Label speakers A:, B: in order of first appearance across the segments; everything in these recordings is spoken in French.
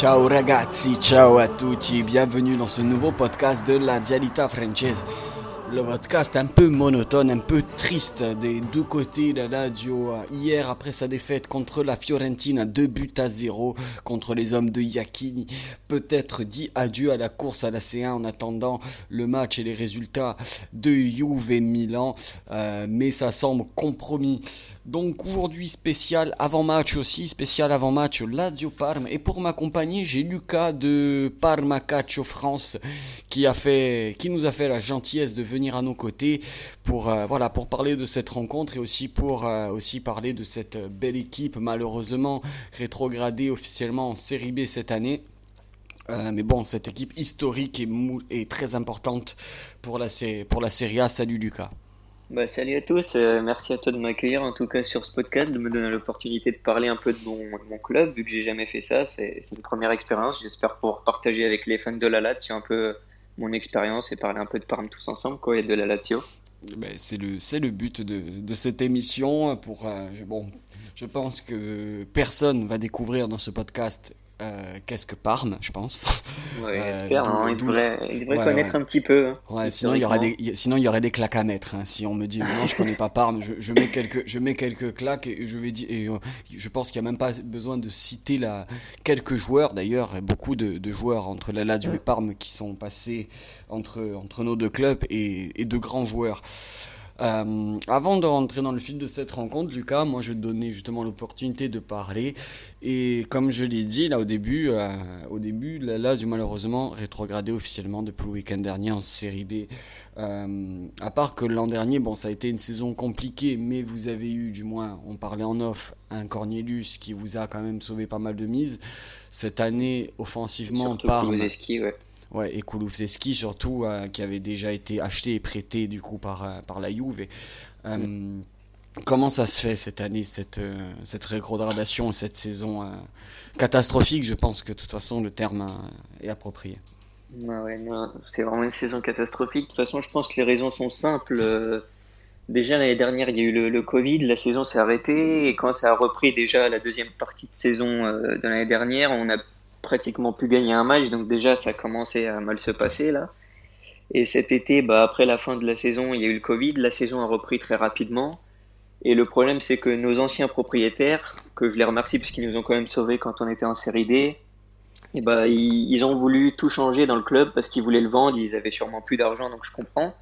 A: Ciao ragazzi, ciao à tutti, bienvenue dans ce nouveau podcast de la Dialita Francese. Le podcast un peu monotone, un peu triste des deux côtés de la radio. Hier, après sa défaite contre la Fiorentina, deux buts à zéro contre les hommes de Iachini, peut-être dit adieu à la course à la C1 en attendant le match et les résultats de Juve et Milan. Euh, mais ça semble compromis. Donc aujourd'hui spécial avant-match aussi, spécial avant-match Lazio Parme. Et pour m'accompagner, j'ai Lucas de Parma Calcio France qui a fait, qui nous a fait la gentillesse de venir à nos côtés pour euh, voilà pour parler de cette rencontre et aussi pour euh, aussi parler de cette belle équipe malheureusement rétrogradée officiellement en Série B cette année. Euh, mais bon, cette équipe historique et, et très importante pour la, pour la Serie A. Salut Lucas.
B: Bah, salut à tous, euh, merci à toi de m'accueillir en tout cas sur ce podcast, de me donner l'opportunité de parler un peu de mon, club, vu que j'ai jamais fait ça, c'est une première expérience, j'espère pouvoir partager avec les fans de la Lazio un peu mon expérience et parler un peu de Parme tous ensemble quoi, et de la Lazio.
A: Ben, c'est le, le but de, de, cette émission. Pour, euh, bon, je pense que personne va découvrir dans ce podcast euh, qu'est-ce que Parme, je pense.
B: Ouais, euh, hein, il devrait, il devrait connaître un petit peu. Hein,
A: ouais, sinon, il y aurait des, sinon, il y aurait des claques à mettre. Hein. Si on me dit non, je connais pas Parme, je, je, mets, quelques, je mets quelques claques et je vais dire. Et, euh, je pense qu'il n'y a même pas besoin de citer la, quelques joueurs, d'ailleurs, beaucoup de, de, joueurs entre la Lazio et Parme qui sont passés entre, entre nos deux clubs et, et de grands joueurs. Euh, avant de rentrer dans le fil de cette rencontre, Lucas, moi je vais te donner justement l'opportunité de parler. Et comme je l'ai dit là au début, euh, au début, la Lazio malheureusement rétrogradé officiellement depuis le week-end dernier en Série B. Euh, à part que l'an dernier, bon, ça a été une saison compliquée, mais vous avez eu, du moins, on parlait en off, un Cornelius qui vous a quand même sauvé pas mal de mises. Cette année, offensivement,
B: par
A: Ouais, et Kulusevski surtout, euh, qui avait déjà été acheté et prêté du coup par, euh, par la Juve. Euh, mm. Comment ça se fait cette année, cette, cette rétrogradation, cette saison catastrophique? Je pense que de toute façon le terme est approprié.
B: ouais, c'est vraiment une saison catastrophique. De toute façon, je pense que les raisons sont simples. Déjà l'année dernière, il y a eu le, le Covid, la saison s'est arrêtée et quand ça a repris déjà la deuxième partie de saison de l'année dernière, on a pratiquement plus gagner un match, donc déjà ça commençait à mal se passer là. Et cet été, bah, après la fin de la saison, il y a eu le Covid, la saison a repris très rapidement. Et le problème, c'est que nos anciens propriétaires, que je les remercie parce qu'ils nous ont quand même sauvés quand on était en série D, et bah, ils, ont voulu tout changer dans le club parce qu'ils voulaient le vendre, ils avaient sûrement plus d'argent, donc je comprends.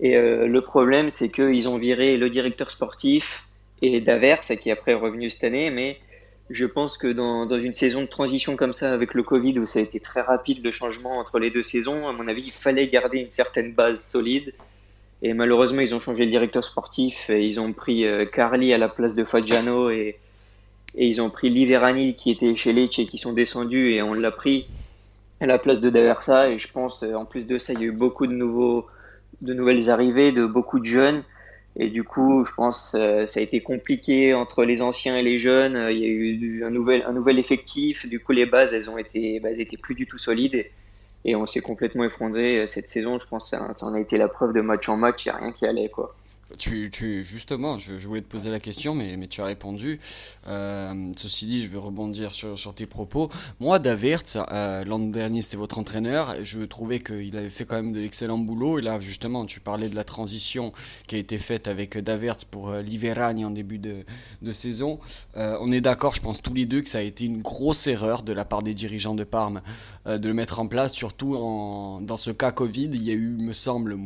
B: Et euh, le problème, c'est qu'ils ont viré le directeur sportif et Davers, qui après est revenu cette année, mais je pense que dans, dans, une saison de transition comme ça, avec le Covid, où ça a été très rapide le changement entre les deux saisons, à mon avis, il fallait garder une certaine base solide. Et malheureusement, ils ont changé le directeur sportif. Ils ont pris euh, Carly à la place de Fagiano et, et ils ont pris Liverani qui était chez Lecce et qui sont descendus et on l'a pris à la place de Daversa. Et je pense, euh, en plus de ça, il y a eu beaucoup de, nouveaux, de nouvelles arrivées, de beaucoup de jeunes. Et du coup, je pense euh, ça a été compliqué entre les anciens et les jeunes. Euh, il y a eu un nouvel, un nouvel effectif. Du coup, les bases, elles ont été, bah, elles étaient plus du tout solides. Et, et on s'est complètement effondré euh, cette saison. Je pense que ça, ça en a été la preuve de match en match. Il n'y a rien qui allait, quoi.
A: Tu, tu, justement, je, voulais te poser la question, mais, mais tu as répondu. Euh, ceci dit, je vais rebondir sur, sur tes propos. Moi, Davert, euh, l'an dernier, c'était votre entraîneur. Je trouvais qu'il avait fait quand même de l'excellent boulot. Et là, justement, tu parlais de la transition qui a été faite avec Davert pour euh, Liverani en début de, de saison. Euh, on est d'accord, je pense tous les deux, que ça a été une grosse erreur de la part des dirigeants de Parme de le mettre en place, surtout en, dans ce cas Covid. Il y a eu, me semble,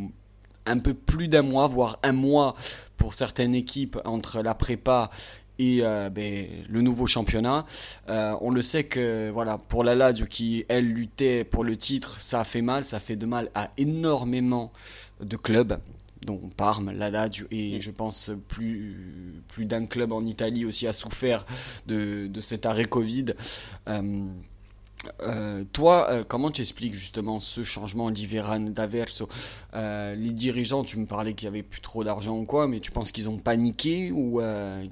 A: un peu plus d'un mois, voire un mois pour certaines équipes entre la prépa et euh, ben, le nouveau championnat. Euh, on le sait que voilà pour la Lazio qui elle luttait pour le titre, ça a fait mal, ça fait de mal à énormément de clubs dont Parme, la Lazio et je pense plus, plus d'un club en Italie aussi a souffert de, de cet arrêt Covid. Euh, euh, toi, euh, comment tu expliques justement ce changement d'Iveran d'Averso euh, Les dirigeants, tu me parlais qu'il y avait plus trop d'argent ou quoi, mais tu penses qu'ils ont paniqué ou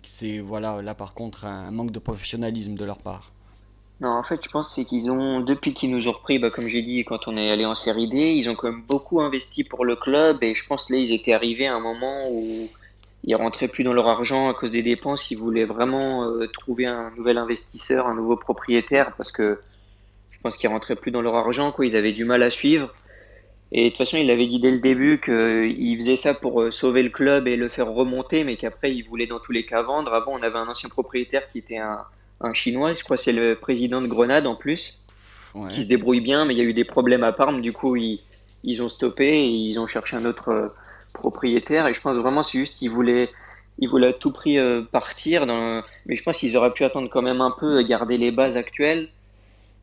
A: c'est voilà là par contre un manque de professionnalisme de leur part?
B: Non, en fait, je pense c'est qu'ils ont depuis qu'ils nous ont repris, bah, comme j'ai dit quand on est allé en série D, ils ont quand même beaucoup investi pour le club et je pense là ils étaient arrivés à un moment où ils rentraient plus dans leur argent à cause des dépenses. Ils voulaient vraiment trouver un nouvel investisseur, un nouveau propriétaire parce que pense qu'ils rentraient plus dans leur argent, quoi. Ils avaient du mal à suivre. Et de toute façon, il avait dit dès le début qu'il faisait ça pour euh, sauver le club et le faire remonter, mais qu'après, il voulait dans tous les cas vendre. Avant, on avait un ancien propriétaire qui était un, un Chinois, je crois que c'est le président de Grenade en plus, qui se débrouille bien, mais il y a eu des problèmes à Parme, du coup, ils, ils ont stoppé et ils ont cherché un autre euh, propriétaire. Et je pense vraiment, c'est juste qu'ils voulaient, ils voulaient à tout prix euh, partir. Dans... Mais je pense qu'ils auraient pu attendre quand même un peu, garder les bases actuelles.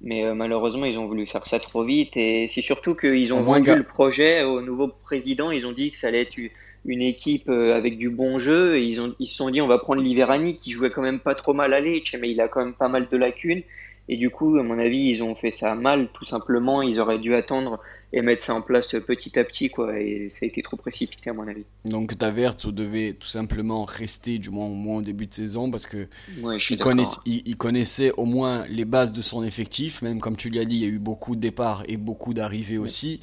B: Mais euh, malheureusement, ils ont voulu faire ça trop vite. Et c'est surtout qu'ils ont vendu le projet au nouveau président. Ils ont dit que ça allait être une équipe euh, avec du bon jeu. Et ils, ont, ils se sont dit, on va prendre Liverani, qui jouait quand même pas trop mal à Lecce, mais il a quand même pas mal de lacunes. Et du coup, à mon avis, ils ont fait ça mal, tout simplement. Ils auraient dû attendre et mettre ça en place petit à petit, quoi. Et ça a été trop précipité, à mon avis.
A: Donc, Tavertz devait tout simplement rester, du moins au, moins au début de saison, parce que
B: il,
A: connaissait, au moins les bases de son effectif. Même comme tu l'as dit, il y a eu beaucoup de départs et beaucoup d'arrivées aussi.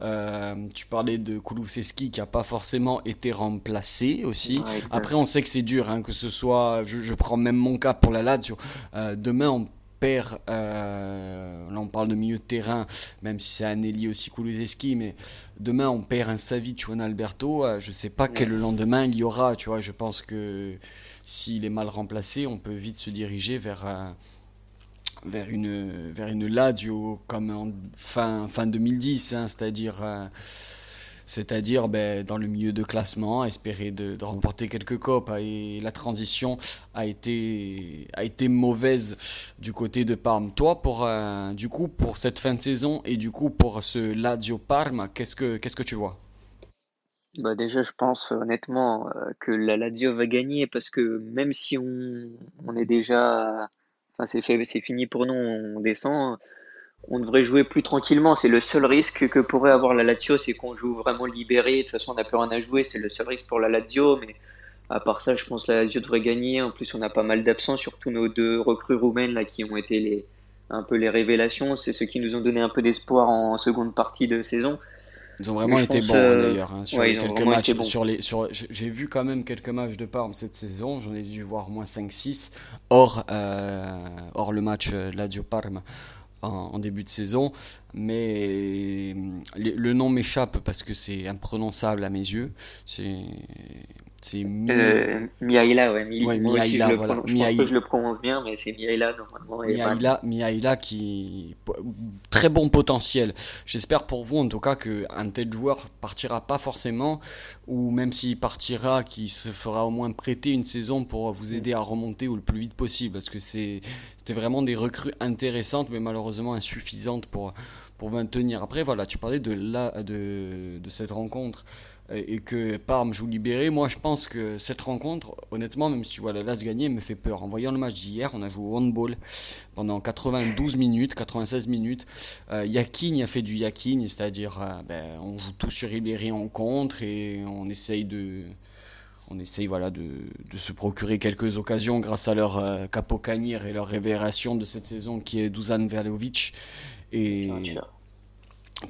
A: Euh, tu parlais de Kulusevski qui n'a pas forcément été remplacé aussi. Après, on sait que c'est dur, hein, que ce soit, je, prends même mon cas pour la Lazio. Euh, demain, on perd, euh, là on parle de milieu de terrain, même si c'est ailier aussi Kulusevski, mais demain on perd un Savic ou un Alberto, euh, je sais pas quel lendemain il y aura, tu vois, je pense que s'il est mal remplacé, on peut vite se diriger vers, euh, vers, une, vers une Lazio comme en fin, fin 2010, hein, c'est-à-dire c'est-à-dire ben, dans le milieu de classement, espérer de, remporter quelques copes. Et la transition a été, a été mauvaise du côté de Parme. Toi, pour, euh, du coup, pour cette fin de saison et du coup pour ce Lazio Parme, qu'est-ce que, tu vois?
B: Bah déjà, je pense honnêtement euh, que la Lazio va gagner parce que même si on, on est déjà, enfin c'est fait, c'est fini pour nous, on descend on devrait jouer plus tranquillement. C'est le seul risque que pourrait avoir la Lazio, c'est qu'on joue vraiment libéré. De toute façon, on n'a plus rien à jouer. C'est le seul risque pour la Lazio. Mais à part ça, je pense que la Lazio devrait gagner. En plus, on a pas mal d'absents, surtout nos deux recrues roumaines là, qui ont été les, un peu les révélations. C'est ceux qui nous ont donné un peu d'espoir en seconde partie de saison.
A: Ils ont vraiment été bons euh, d'ailleurs. Hein, sur quelques matchs, sur les, sur, j'ai vu quand même quelques matchs de Parme cette saison. J'en ai dû voir moins 5-6 hors, euh, hors le match euh, Lazio Parme en, début de saison, mais le nom m'échappe parce que c'est imprononçable à mes yeux. C'est
B: euh, Miaïla, ouais. Mi ouais Miaïla, je, voilà. je pense que je le prononce bien, mais c'est Miaïla normalement.
A: Miaïla, Miaïla qui. Très bon potentiel. J'espère pour vous en tout cas qu'un tel joueur partira pas forcément, ou même s'il partira, qu'il se fera au moins prêter une saison pour vous aider à remonter ou le plus vite possible. Parce que c'était vraiment des recrues intéressantes, mais malheureusement insuffisantes pour, pour maintenir. Après, voilà, tu parlais de, la, de, de cette rencontre et que Parme joue libéré, moi je pense que cette rencontre, honnêtement, même si tu vois la Las gagner, me fait peur. En voyant le match d'hier, on a joué au handball pendant 92 minutes, 96 minutes. Euh, Yakin a fait du Yakin, c'est-à-dire euh, ben, on joue tout sur Ribéry en contre et on essaye de, on essaye voilà, de, de, se procurer quelques occasions grâce à leur euh, capocanir et leur révélation de cette saison qui est Dusan Verlovic. Et,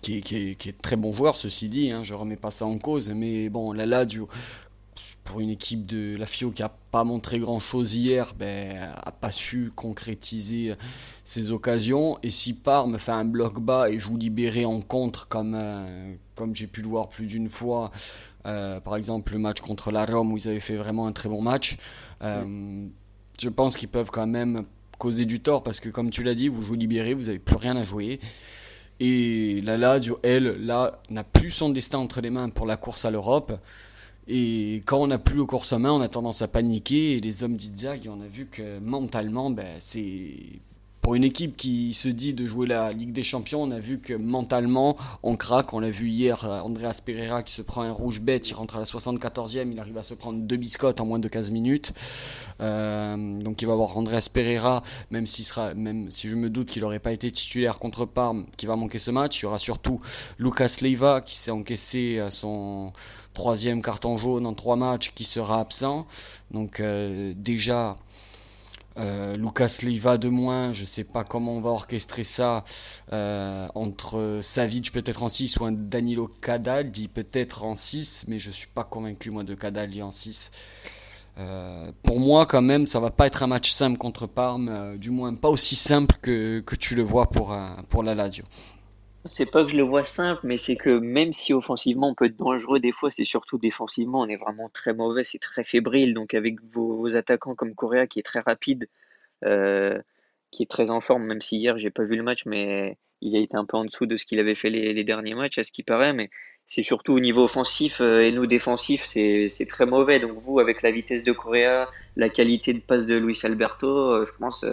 A: qui, est très bon joueur, ceci dit, hein, je remets pas ça en cause, mais bon, la Lazio, pour une équipe de la FIO qui a pas montré grand chose hier, ben, a pas su concrétiser ses occasions. Et si Parme fait un bloc bas et joue libéré en contre, comme, euh, comme j'ai pu le voir plus d'une fois, euh, par exemple le match contre la Rome où ils avaient fait vraiment un très bon match, euh, je pense qu'ils peuvent quand même causer du tort parce que, comme tu l'as dit, vous jouez libéré, vous n'avez plus rien à jouer. Et la Lazio, elle, là, n'a plus son destin entre les mains pour la course à l'Europe. Et quand on n'a plus le course en main, on a tendance à paniquer. Et les hommes d'Itzag, on a vu que mentalement, ben, c'est pour une équipe qui se dit de jouer la Ligue des Champions, on a vu que mentalement, on craque. On l'a vu hier, euh, Andreas Pereira qui se prend un rouge bête, il rentre à la 74e, il arrive à se prendre deux biscottes en moins de 15 minutes. Euh, donc il va avoir Andreas Pereira, même, sera, même si je me doute qu'il n'aurait pas été titulaire contre Parme, qui va manquer ce match. Il y aura surtout Lucas Leiva qui s'est encaissé à son troisième carton jaune en trois matchs, qui sera absent. Donc euh, déjà euh, Lucas Leiva de moins, je ne sais pas comment on va orchestrer ça euh, entre Savic peut-être en 6 ou un Danilo Cadaldi peut-être en 6, mais je ne suis pas convaincu moi de Cadaldi en 6. Euh, pour moi, quand même, ça va pas être un match simple contre Parme, du moins pas aussi simple que, que tu le vois pour, pour la Lazio.
B: C'est pas que je le vois simple, mais c'est que même si offensivement on peut être dangereux des fois, c'est surtout défensivement, on est vraiment très mauvais, c'est très fébrile. Donc avec vos, attaquants comme Correa qui est très rapide, euh, qui est très en forme, même si hier j'ai pas vu le match, mais il a été un peu en dessous de ce qu'il avait fait les, derniers matchs, à ce qui paraît. Mais c'est surtout au niveau offensif euh, et nous défensif, c'est très mauvais. Donc vous, avec la vitesse de Correa, la qualité de passe de Luis Alberto, euh, je pense,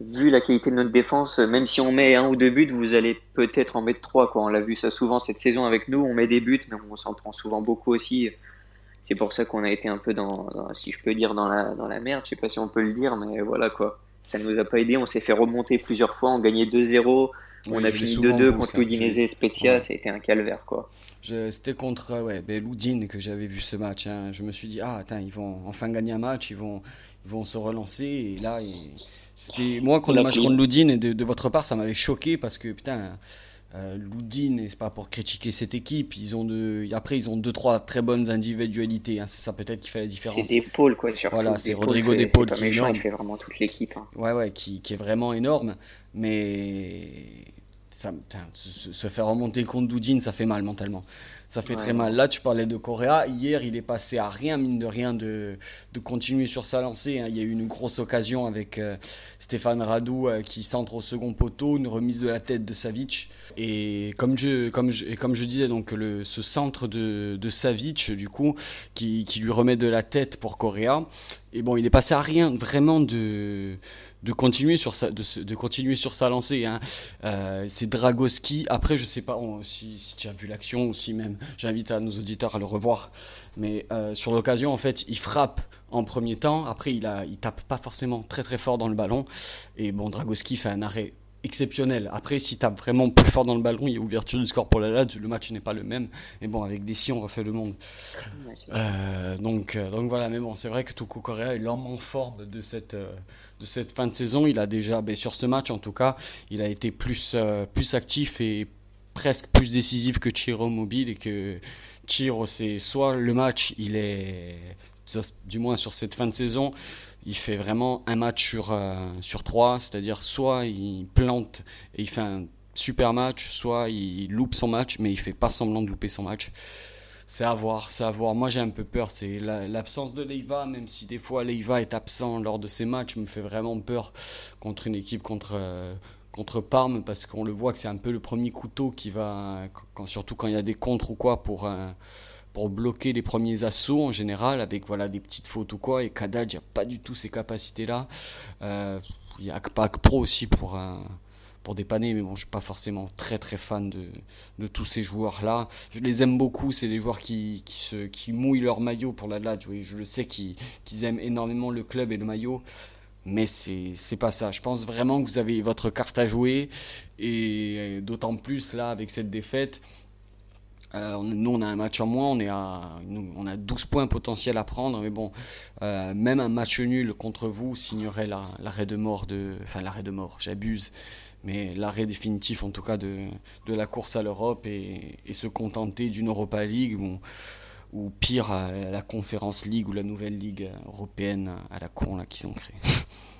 B: vu la qualité de notre défense, même si on met un ou deux buts, vous allez peut-être en mettre trois. Quoi. On l'a vu ça souvent cette saison avec nous, on met des buts, mais on s'en prend souvent beaucoup aussi. C'est pour ça qu'on a été un peu dans, si je peux dire, dans la, dans la merde. Je sais pas si on peut le dire, mais voilà quoi. Ça ne nous a pas aidé. On s'est fait remonter plusieurs fois. On gagnait 2-0 on a fini 2-2 contre Udinese et Spezia, ça a été un calvaire quoi.
A: C'était contre ouais, ben, Loudine que j'avais vu ce match. Hein. Je me suis dit, ah, attends, ils vont enfin gagner un match, ils vont, ils vont se relancer. Et là, c'était moi, contre le match contre Loudine, et de, votre part, ça m'avait choqué parce que putain. Euh, Loudine, c'est pas pour critiquer cette équipe, ils ont de, après ils ont deux trois très bonnes individualités, hein. c'est ça peut-être qui fait la différence.
B: C'est Paul quoi,
A: Voilà, c'est Rodrigo Paul qui est énorme.
B: Il fait vraiment toute l'équipe. Hein.
A: Ouais ouais, qui, qui, est vraiment énorme, mais ça, se, faire remonter contre Doudine, ça fait mal mentalement. Ça fait très mal. Là, tu parlais de Correa. Hier, il est passé à rien, mine de rien, de, de continuer sur sa lancée. Hein. Il y a eu une grosse occasion avec euh, Stéphane Radou euh, qui centre au second poteau, une remise de la tête de Savic. Et comme je, comme je, et comme je disais, donc le, ce centre de, de Savic, du coup, qui, qui lui remet de la tête pour Correa. Et bon, il est passé à rien vraiment de de continuer sur sa, de, continuer sur sa lancée. Hein. Euh, c'est Dragoski. Après, je sais pas si, tu as vu l'action aussi même. J'invite à nos auditeurs à le revoir. Mais euh, sur l'occasion, en fait, il frappe en premier temps. Après, il, a, il tape pas forcément très très fort dans le ballon. Et bon, Dragoski fait un arrêt exceptionnel. Après, si tu as vraiment plus fort dans le ballon, il y a ouverture du score pour la Lazio, le match n'est pas le même. Mais bon, avec des si, on refait le monde. Euh, donc, euh, donc voilà, mais bon, c'est vrai que Toko Correa est l'homme en forme de cette, euh, de cette fin de saison. Il a déjà, ben, sur ce match en tout cas, il a été plus, plus actif et presque plus décisif que Chiro Mobile et que Chiro, c'est soit le match, il est, du moins sur cette fin de saison, il fait vraiment un match sur, euh, sur trois, c'est-à-dire soit il plante et il fait un super match, soit il loupe son match, mais il fait pas semblant de louper son match. C'est à voir, c'est à voir. Moi j'ai un peu peur, c'est l'absence de Leiva, même si des fois Leiva est absent lors de ses matchs, me fait vraiment peur contre une équipe contre, euh, contre Parme, parce qu'on le voit que c'est un peu le premier couteau qui va, quand, surtout quand il y a des contres ou quoi, pour un pour bloquer les premiers assauts en général, avec voilà, des petites fautes ou quoi. Et Kadaj n'a pas du tout ces capacités-là. Euh, il y a Akpak Pro aussi pour, un, pour dépanner, mais bon, je suis pas forcément très très fan de, de tous ces joueurs-là. Je les aime beaucoup, c'est des joueurs qui, qui, se, qui mouillent leur maillot pour la LAD. Je le sais qu'ils aiment énormément le club et le maillot. Mais c'est pas ça. Je pense vraiment que vous avez votre carte à jouer. Et d'autant plus là, avec cette défaite, euh, nous, on a un match en moins, on, est à, on a 12 points potentiels à prendre, mais bon, euh, même un match nul contre vous signerait l'arrêt de mort de. Enfin, l'arrêt de mort, j'abuse, mais l'arrêt définitif en tout cas de, de la course à l'Europe et, se contenter d'une Europa League ou, ou pire, la Conférence League ou la nouvelle Ligue européenne à la con là qu'ils ont créée.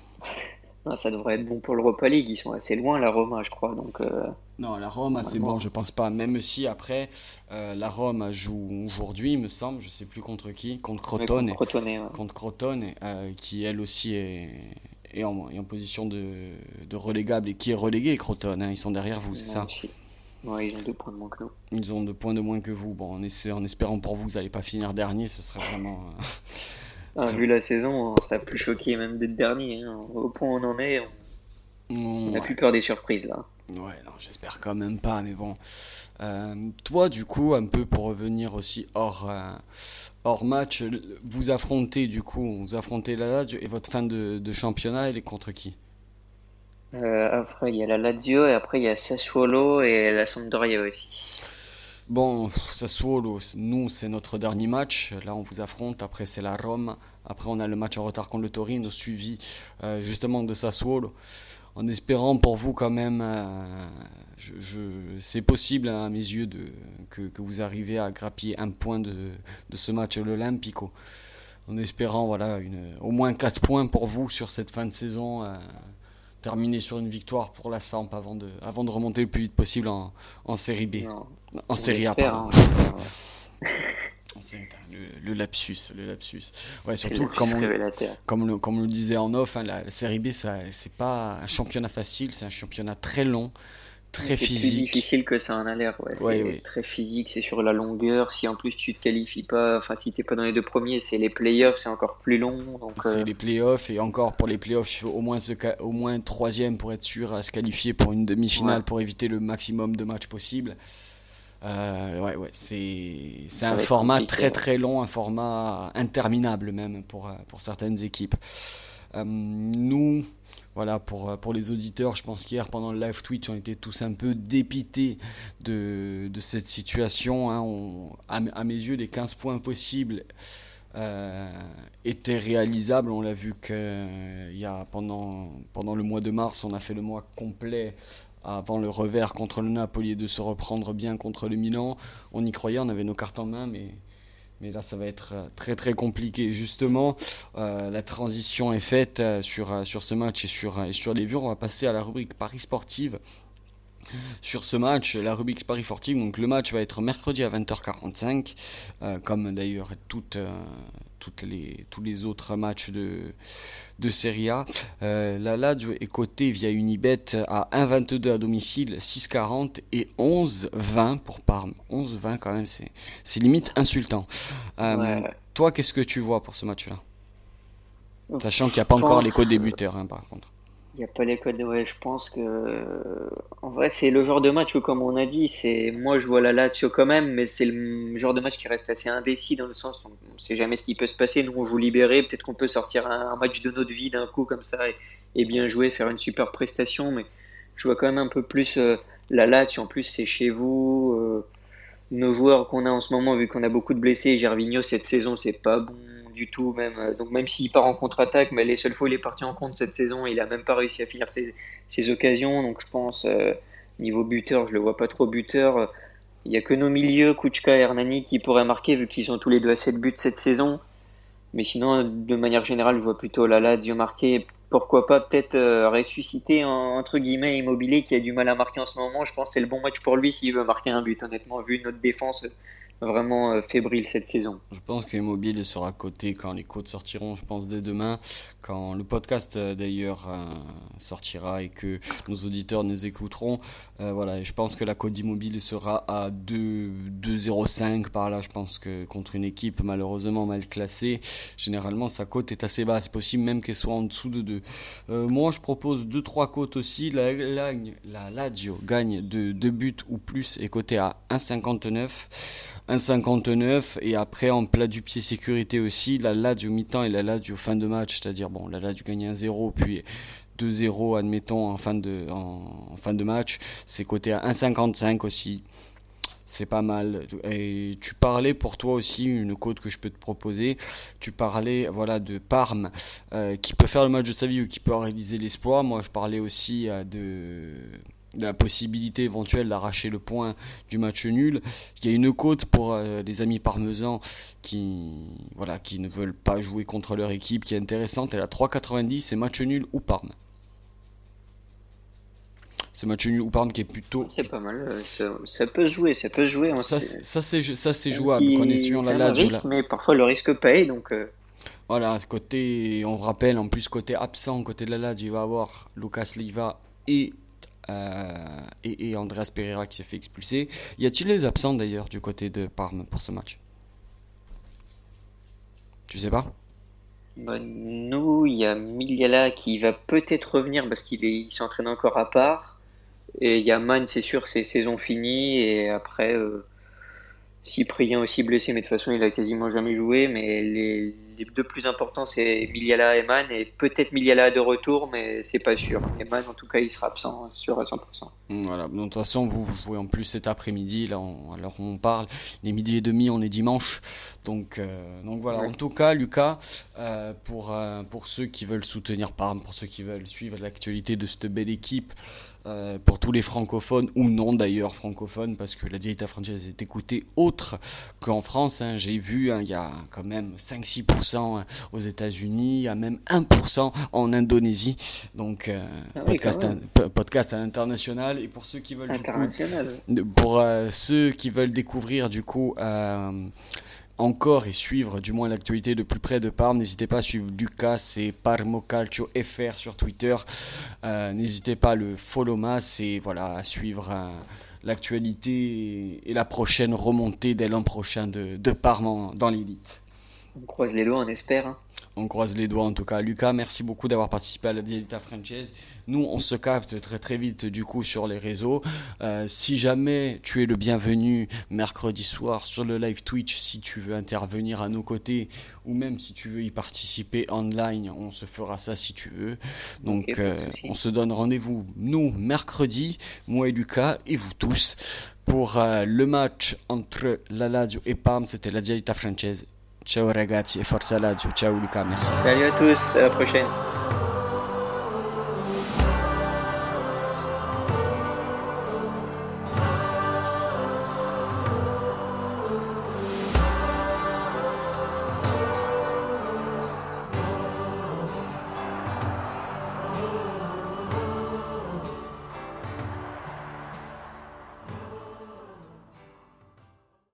B: ça devrait être bon pour l'Europa League. Ils sont assez loin, la Roma, je crois. Donc, euh,
A: Non, la Roma, c'est bon, je pense pas. Même si après, euh, la Roma joue aujourd'hui, il me semble, je sais plus contre qui, contre Crotone. contre Crotone, euh, qui elle aussi est, est, en, en, position de, de, relégable et qui est relégué, Crotone. Hein. ils sont derrière vous, c'est ça?
B: Ouais, ils ont deux points de moins que nous.
A: Ils ont deux points de moins que vous. Bon, en, en espérant pour vous, vous n'allez pas finir dernier, ce serait vraiment.
B: Ah, vu la saison, on serait plus choqué même d'être dernier. Hein. Au point où on en est, on, a plus peur des surprises là.
A: Ouais, non, j'espère quand même pas, mais bon. Euh, toi, du coup, un peu pour revenir aussi hors, euh, hors match, vous affrontez du coup, vous affrontez la Lazio et votre fin de, de championnat, elle est contre qui?
B: Euh, Après, il y a la Lazio et après il y a Sassuolo et la Sampdoria aussi.
A: Bon, Sassuolo, nous, c'est notre dernier match. Là, on vous affronte. Après, c'est la Rome. Après, on a le match en retard contre le Torino, suivi euh, justement de Sassuolo. En espérant pour vous, quand même, euh, je, c'est possible hein, à mes yeux que, vous arrivez à grappiller un point de, ce match, l'Olympico. en espérant voilà, au moins 4 points pour vous sur cette fin de saison. terminer sur une victoire pour la Samp avant de, remonter le plus vite possible en série B. en série A, pardon. Hein. le, lapsus, le lapsus. Ouais, surtout comme on, comme, le, comme on le disait en off, hein, la, série B, c'est pas un championnat facile, c'est un championnat très long, très physique.
B: C'est plus difficile que ça en a l'air. Ouais. c'est très physique, c'est sur la longueur. Si en plus tu te qualifies pas, enfin si t'es pas dans les deux premiers, c'est les playoffs, c'est encore plus long.
A: C'est euh, les playoffs et encore pour les playoffs, il faut au moins au moins troisième pour être sûr à se qualifier pour une demi-finale pour éviter le maximum de matchs possible. Euh, ouais, ouais, c'est, c'est un format très très long, un format interminable même pour, euh, pour certaines équipes. Euh, nous, voilà, pour, pour les auditeurs, je pense qu'hier pendant le live Twitch, on était tous un peu dépités de, de cette situation. Hein. On, à, mes yeux, les 15 points possibles étaient réalisables. On l'a vu que y a, pendant, pendant le mois de mars, on a fait le mois complet avant le revers contre le Napoli de se reprendre bien contre le Milan. On y croyait, on avait nos cartes en main, mais, mais là ça va être euh, très très compliqué. Justement, euh, la transition est faite euh, sur, sur ce match et sur, et sur les vues. On va passer à la rubrique Paris Sportive sur ce match, la rubrique Paris Sportive. Donc le match va être mercredi à 20h45, comme d'ailleurs toutes, toutes les, tous les autres matchs de, de Serie A. Euh, la Lazio est cotée via Unibet à 1,22 à domicile, 6,40 et 11,20 pour Parme. 11,20 quand même, c'est limite insultant. Euh, toi, qu'est-ce que tu vois pour ce match-là? Sachant qu'il n'y a pas encore les codes débuteurs, hein, par contre.
B: N'y a pas les codes. Ouais, je pense que. En vrai, c'est le genre de match où, comme on a dit, c'est moi je vois la Lazio quand même, mais c'est le genre de match qui reste assez indécis dans le sens où on ne sait jamais ce qui peut se passer. Nous, on joue libéré. Peut-être qu'on peut sortir un, match de notre vie d'un coup comme ça et, bien jouer, faire une super prestation. Mais je vois quand même un peu plus euh, la Lazio. En plus, c'est chez vous. Euh, nos joueurs qu'on a en ce moment, vu qu'on a beaucoup de blessés, Gervinho cette saison, c'est pas bon du tout. Même, euh, donc même s'il part en contre-attaque, mais les seules fois où il est parti en contre cette saison, il a même pas réussi à finir ses, occasions. Donc je pense, euh, niveau buteur, je le vois pas trop buteur. Il y a que nos milieux, Kuchka et Hernani, qui pourraient marquer vu qu'ils sont tous les deux à 7 buts cette saison. Mais sinon, de manière générale, je vois plutôt Lala, Dio marquer. Pourquoi pas peut-être euh, ressusciter entre guillemets Immobilier qui a du mal à marquer en ce moment. Je pense que c'est le bon match pour lui s'il veut marquer un but. Honnêtement, vu notre défense, vraiment euh, fébrile cette saison.
A: Je pense qu'Immobile sera coté quand les côtes sortiront, je pense dès demain, quand le podcast euh, d'ailleurs euh, sortira et que nos auditeurs nous écouteront. voilà, je pense que la cote d'Immobile sera à 2,05 par là. Je pense que contre une équipe malheureusement mal classée, généralement sa cote est assez basse. C'est possible même qu'elle soit en dessous de 2. moi, je propose 2-3 côtes aussi. La, la, la Lazio gagne de 2 buts ou plus et coté à 1,59. 1,59 et après en plat du pied sécurité aussi la Lazio mi-temps et la Lazio fin de match c'est-à-dire bon la Lazio gagne 1-0 puis 2-0 admettons en fin de, en, fin de match c'est coté à 1,55 aussi c'est pas mal. Et tu parlais pour toi aussi une cote que je peux te proposer. Tu parlais voilà de Parme euh, qui peut faire le match de sa vie ou qui peut réaliser l'espoir. Moi je parlais aussi euh, de la possibilité éventuelle d'arracher le point du match nul. Il y a une côte pour euh, les amis parmesans qui, voilà, qui ne veulent pas jouer contre leur équipe qui est intéressante. Elle a 3,90, c'est match nul ou Parme. C'est match nul ou Parme qui est plutôt.
B: C'est pas mal, euh, ça, peut jouer, ça peut jouer. Hein,
A: ça, c'est, jouable. la
B: Lazio. Mais parfois le risque paye, donc. Euh.
A: Voilà, côté, on rappelle en plus côté absent, côté de la Lazio, il va avoir Lucas Leiva et euh, et, Andreas Pereira qui s'est fait expulser. Y a-t-il des absents d'ailleurs du côté de Parme pour ce match? Tu sais pas?
B: Bah, Nous, il y a Miliala qui va peut-être revenir parce qu'il s'entraîne encore à part. Et il y a Man, c'est sûr, c'est saison finie. Et après, euh, Cyprien aussi blessé, mais de toute façon, il a quasiment jamais joué. Mais les, deux plus importants, c'est Miliala et Man, et peut-être Miliala de retour, mais c'est pas sûr. Eman, en tout cas, il sera absent, sûr à 100%.
A: Voilà, de toute façon, vous, jouez en plus cet après-midi, là, alors on parle, les midi et demi, on est dimanche. Donc, euh, donc voilà, en tout cas, Lucas, euh, pour, euh, pour ceux qui veulent soutenir Parme, pour ceux qui veulent suivre l'actualité de cette belle équipe, euh, pour tous les francophones, ou non d'ailleurs francophones, parce que la dieta française est écoutée autre qu'en France. Hein. J'ai vu, hein, il y a quand même 5-6% 10% aux États-Unis, à même 1% en Indonésie. Donc, ah podcast, podcast, à l'international. Et pour ceux qui veulent, pour ceux qui veulent découvrir du coup encore et suivre du moins l'actualité de plus près de Parme, n'hésitez pas à suivre Lucas et Parmo Calcio FR sur Twitter. Euh, n'hésitez pas à le follow mass et voilà, à suivre euh, l'actualité et la prochaine remontée dès l'an prochain de Parme dans l'élite.
B: On croise les doigts, on espère. Hein.
A: On croise les doigts en tout cas. Lucas, merci beaucoup d'avoir participé à la Dialita Franchise. Nous, on se capte très très vite du coup sur les réseaux. Euh, si jamais tu es le bienvenu mercredi soir sur le live Twitch, si tu veux intervenir à nos côtés ou même si tu veux y participer online, on se fera ça si tu veux. Donc euh, on se donne rendez-vous nous mercredi, moi et Lucas et vous tous pour euh, le match entre la Lazio et Parme. C'était la Dialita Franchise. Ciao ragazzi e forza Lazio, ciao Luca, merci.
B: Salut à tous, à la prochaine.